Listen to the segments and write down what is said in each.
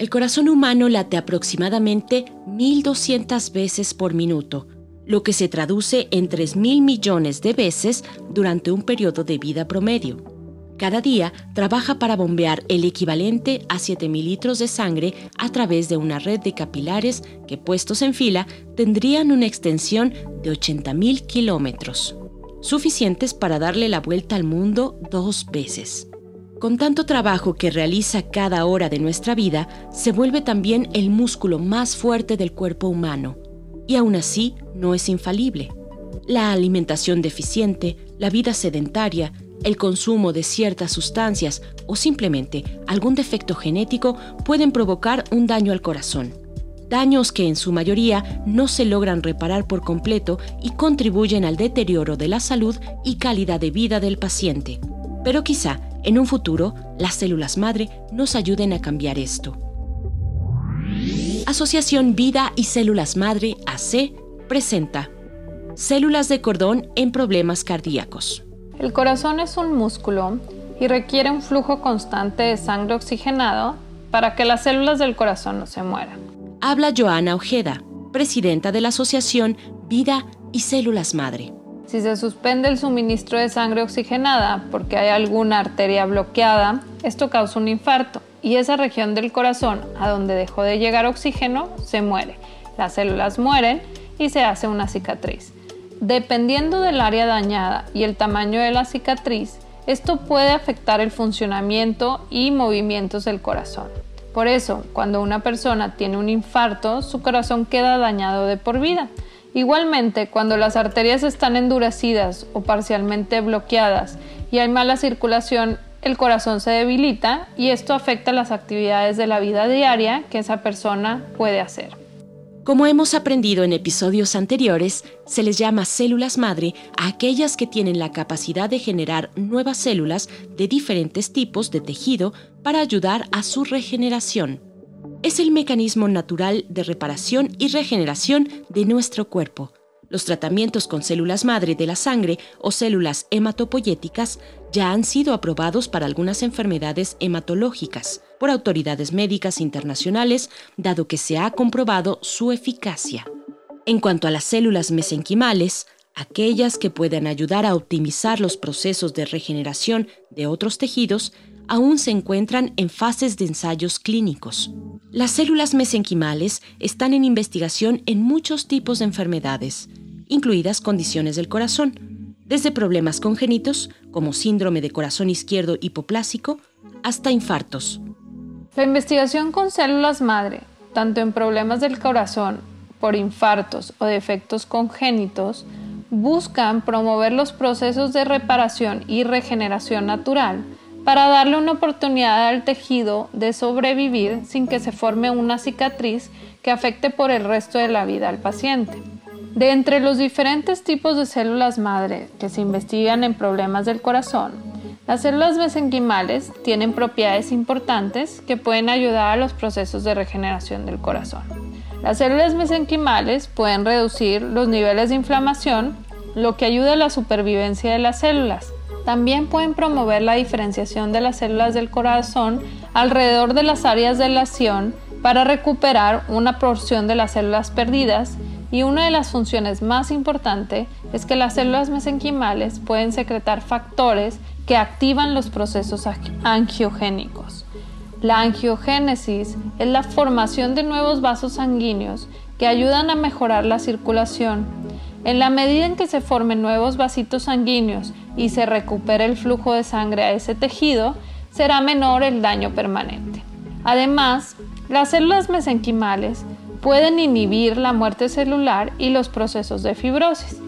El corazón humano late aproximadamente 1.200 veces por minuto, lo que se traduce en 3.000 millones de veces durante un periodo de vida promedio. Cada día trabaja para bombear el equivalente a 7.000 litros de sangre a través de una red de capilares que, puestos en fila, tendrían una extensión de 80.000 kilómetros, suficientes para darle la vuelta al mundo dos veces. Con tanto trabajo que realiza cada hora de nuestra vida, se vuelve también el músculo más fuerte del cuerpo humano. Y aún así, no es infalible. La alimentación deficiente, la vida sedentaria, el consumo de ciertas sustancias o simplemente algún defecto genético pueden provocar un daño al corazón. Daños que en su mayoría no se logran reparar por completo y contribuyen al deterioro de la salud y calidad de vida del paciente. Pero quizá en un futuro, las células madre nos ayuden a cambiar esto. Asociación Vida y Células Madre AC presenta Células de cordón en problemas cardíacos. El corazón es un músculo y requiere un flujo constante de sangre oxigenado para que las células del corazón no se mueran. Habla Joana Ojeda, presidenta de la Asociación Vida y Células Madre. Si se suspende el suministro de sangre oxigenada porque hay alguna arteria bloqueada, esto causa un infarto y esa región del corazón a donde dejó de llegar oxígeno se muere. Las células mueren y se hace una cicatriz. Dependiendo del área dañada y el tamaño de la cicatriz, esto puede afectar el funcionamiento y movimientos del corazón. Por eso, cuando una persona tiene un infarto, su corazón queda dañado de por vida. Igualmente, cuando las arterias están endurecidas o parcialmente bloqueadas y hay mala circulación, el corazón se debilita y esto afecta las actividades de la vida diaria que esa persona puede hacer. Como hemos aprendido en episodios anteriores, se les llama células madre a aquellas que tienen la capacidad de generar nuevas células de diferentes tipos de tejido para ayudar a su regeneración es el mecanismo natural de reparación y regeneración de nuestro cuerpo. Los tratamientos con células madre de la sangre o células hematopoyéticas ya han sido aprobados para algunas enfermedades hematológicas por autoridades médicas internacionales, dado que se ha comprobado su eficacia. En cuanto a las células mesenquimales, aquellas que puedan ayudar a optimizar los procesos de regeneración de otros tejidos, aún se encuentran en fases de ensayos clínicos. Las células mesenquimales están en investigación en muchos tipos de enfermedades, incluidas condiciones del corazón, desde problemas congénitos, como síndrome de corazón izquierdo hipoplásico, hasta infartos. La investigación con células madre, tanto en problemas del corazón, por infartos o defectos congénitos, buscan promover los procesos de reparación y regeneración natural para darle una oportunidad al tejido de sobrevivir sin que se forme una cicatriz que afecte por el resto de la vida al paciente. De entre los diferentes tipos de células madre que se investigan en problemas del corazón, las células mesenquimales tienen propiedades importantes que pueden ayudar a los procesos de regeneración del corazón. Las células mesenquimales pueden reducir los niveles de inflamación, lo que ayuda a la supervivencia de las células también pueden promover la diferenciación de las células del corazón alrededor de las áreas de lesión para recuperar una porción de las células perdidas y una de las funciones más importantes es que las células mesenquimales pueden secretar factores que activan los procesos angiogénicos. La angiogénesis es la formación de nuevos vasos sanguíneos que ayudan a mejorar la circulación. En la medida en que se formen nuevos vasitos sanguíneos y se recupera el flujo de sangre a ese tejido, será menor el daño permanente. Además, las células mesenquimales pueden inhibir la muerte celular y los procesos de fibrosis.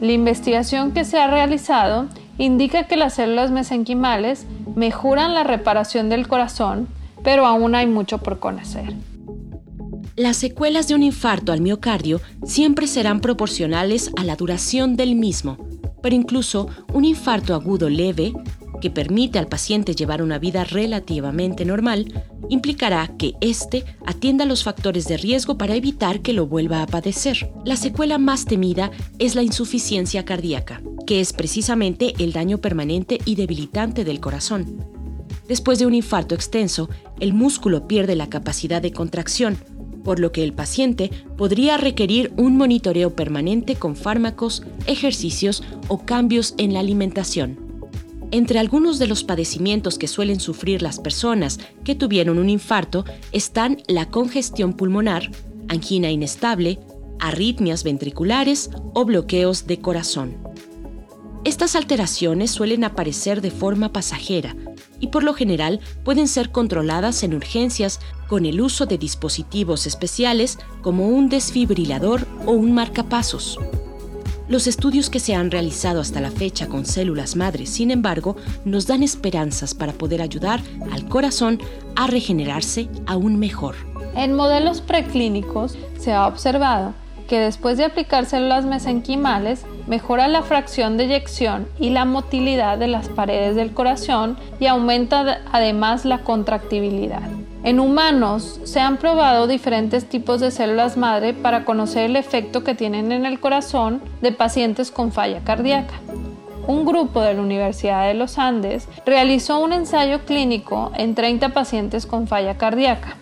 La investigación que se ha realizado indica que las células mesenquimales mejoran la reparación del corazón, pero aún hay mucho por conocer. Las secuelas de un infarto al miocardio siempre serán proporcionales a la duración del mismo, pero incluso un infarto agudo leve, que permite al paciente llevar una vida relativamente normal, implicará que éste atienda los factores de riesgo para evitar que lo vuelva a padecer. La secuela más temida es la insuficiencia cardíaca, que es precisamente el daño permanente y debilitante del corazón. Después de un infarto extenso, el músculo pierde la capacidad de contracción, por lo que el paciente podría requerir un monitoreo permanente con fármacos, ejercicios o cambios en la alimentación. Entre algunos de los padecimientos que suelen sufrir las personas que tuvieron un infarto están la congestión pulmonar, angina inestable, arritmias ventriculares o bloqueos de corazón. Estas alteraciones suelen aparecer de forma pasajera y por lo general pueden ser controladas en urgencias con el uso de dispositivos especiales como un desfibrilador o un marcapasos. Los estudios que se han realizado hasta la fecha con células madres, sin embargo, nos dan esperanzas para poder ayudar al corazón a regenerarse aún mejor. En modelos preclínicos se ha observado que después de aplicar células mesenquimales mejora la fracción de eyección y la motilidad de las paredes del corazón y aumenta además la contractibilidad. En humanos se han probado diferentes tipos de células madre para conocer el efecto que tienen en el corazón de pacientes con falla cardíaca. Un grupo de la Universidad de los Andes realizó un ensayo clínico en 30 pacientes con falla cardíaca.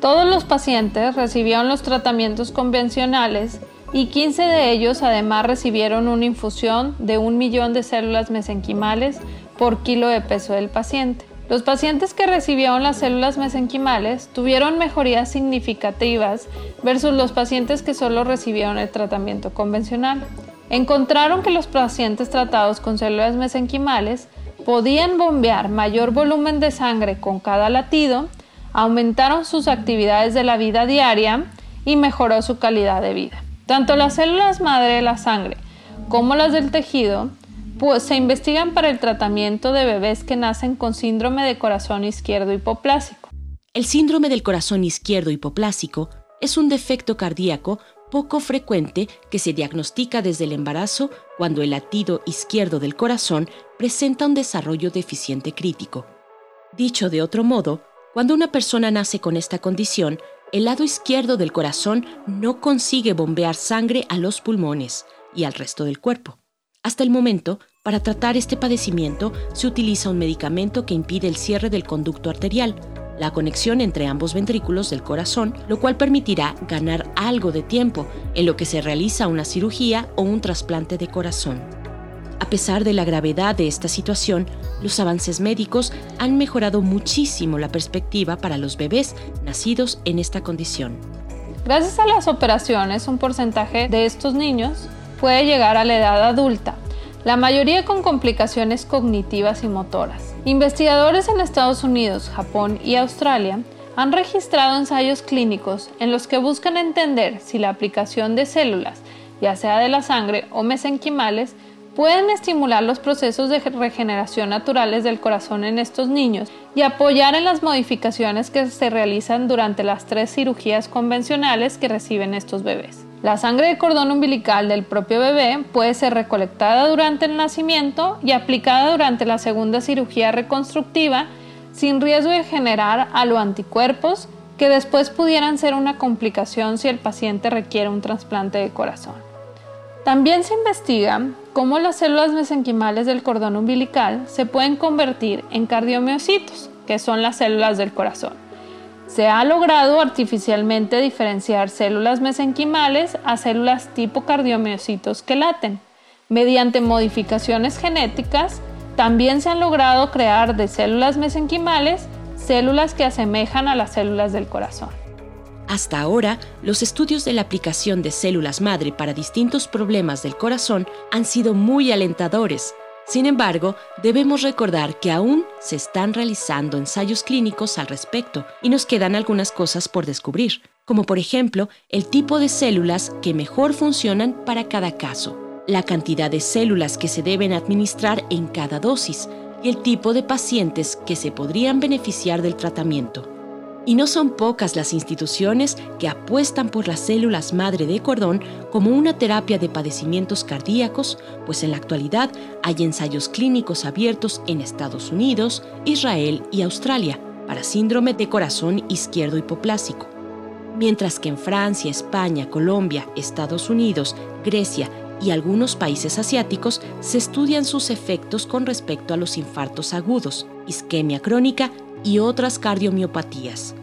Todos los pacientes recibieron los tratamientos convencionales y 15 de ellos además recibieron una infusión de un millón de células mesenquimales por kilo de peso del paciente. Los pacientes que recibieron las células mesenquimales tuvieron mejorías significativas versus los pacientes que solo recibieron el tratamiento convencional. Encontraron que los pacientes tratados con células mesenquimales podían bombear mayor volumen de sangre con cada latido aumentaron sus actividades de la vida diaria y mejoró su calidad de vida. Tanto las células madre de la sangre como las del tejido pues, se investigan para el tratamiento de bebés que nacen con síndrome de corazón izquierdo hipoplásico. El síndrome del corazón izquierdo hipoplásico es un defecto cardíaco poco frecuente que se diagnostica desde el embarazo cuando el latido izquierdo del corazón presenta un desarrollo deficiente crítico. Dicho de otro modo, cuando una persona nace con esta condición, el lado izquierdo del corazón no consigue bombear sangre a los pulmones y al resto del cuerpo. Hasta el momento, para tratar este padecimiento se utiliza un medicamento que impide el cierre del conducto arterial, la conexión entre ambos ventrículos del corazón, lo cual permitirá ganar algo de tiempo en lo que se realiza una cirugía o un trasplante de corazón. A pesar de la gravedad de esta situación, los avances médicos han mejorado muchísimo la perspectiva para los bebés nacidos en esta condición. Gracias a las operaciones, un porcentaje de estos niños puede llegar a la edad adulta, la mayoría con complicaciones cognitivas y motoras. Investigadores en Estados Unidos, Japón y Australia han registrado ensayos clínicos en los que buscan entender si la aplicación de células, ya sea de la sangre o mesenquimales, pueden estimular los procesos de regeneración naturales del corazón en estos niños y apoyar en las modificaciones que se realizan durante las tres cirugías convencionales que reciben estos bebés. La sangre de cordón umbilical del propio bebé puede ser recolectada durante el nacimiento y aplicada durante la segunda cirugía reconstructiva sin riesgo de generar anticuerpos que después pudieran ser una complicación si el paciente requiere un trasplante de corazón. También se investiga cómo las células mesenquimales del cordón umbilical se pueden convertir en cardiomiocitos, que son las células del corazón. Se ha logrado artificialmente diferenciar células mesenquimales a células tipo cardiomiocitos que laten. Mediante modificaciones genéticas, también se han logrado crear de células mesenquimales células que asemejan a las células del corazón. Hasta ahora, los estudios de la aplicación de células madre para distintos problemas del corazón han sido muy alentadores. Sin embargo, debemos recordar que aún se están realizando ensayos clínicos al respecto y nos quedan algunas cosas por descubrir, como por ejemplo el tipo de células que mejor funcionan para cada caso, la cantidad de células que se deben administrar en cada dosis y el tipo de pacientes que se podrían beneficiar del tratamiento. Y no son pocas las instituciones que apuestan por las células madre de cordón como una terapia de padecimientos cardíacos, pues en la actualidad hay ensayos clínicos abiertos en Estados Unidos, Israel y Australia para síndrome de corazón izquierdo hipoplásico. Mientras que en Francia, España, Colombia, Estados Unidos, Grecia y algunos países asiáticos se estudian sus efectos con respecto a los infartos agudos, isquemia crónica y otras cardiomiopatías.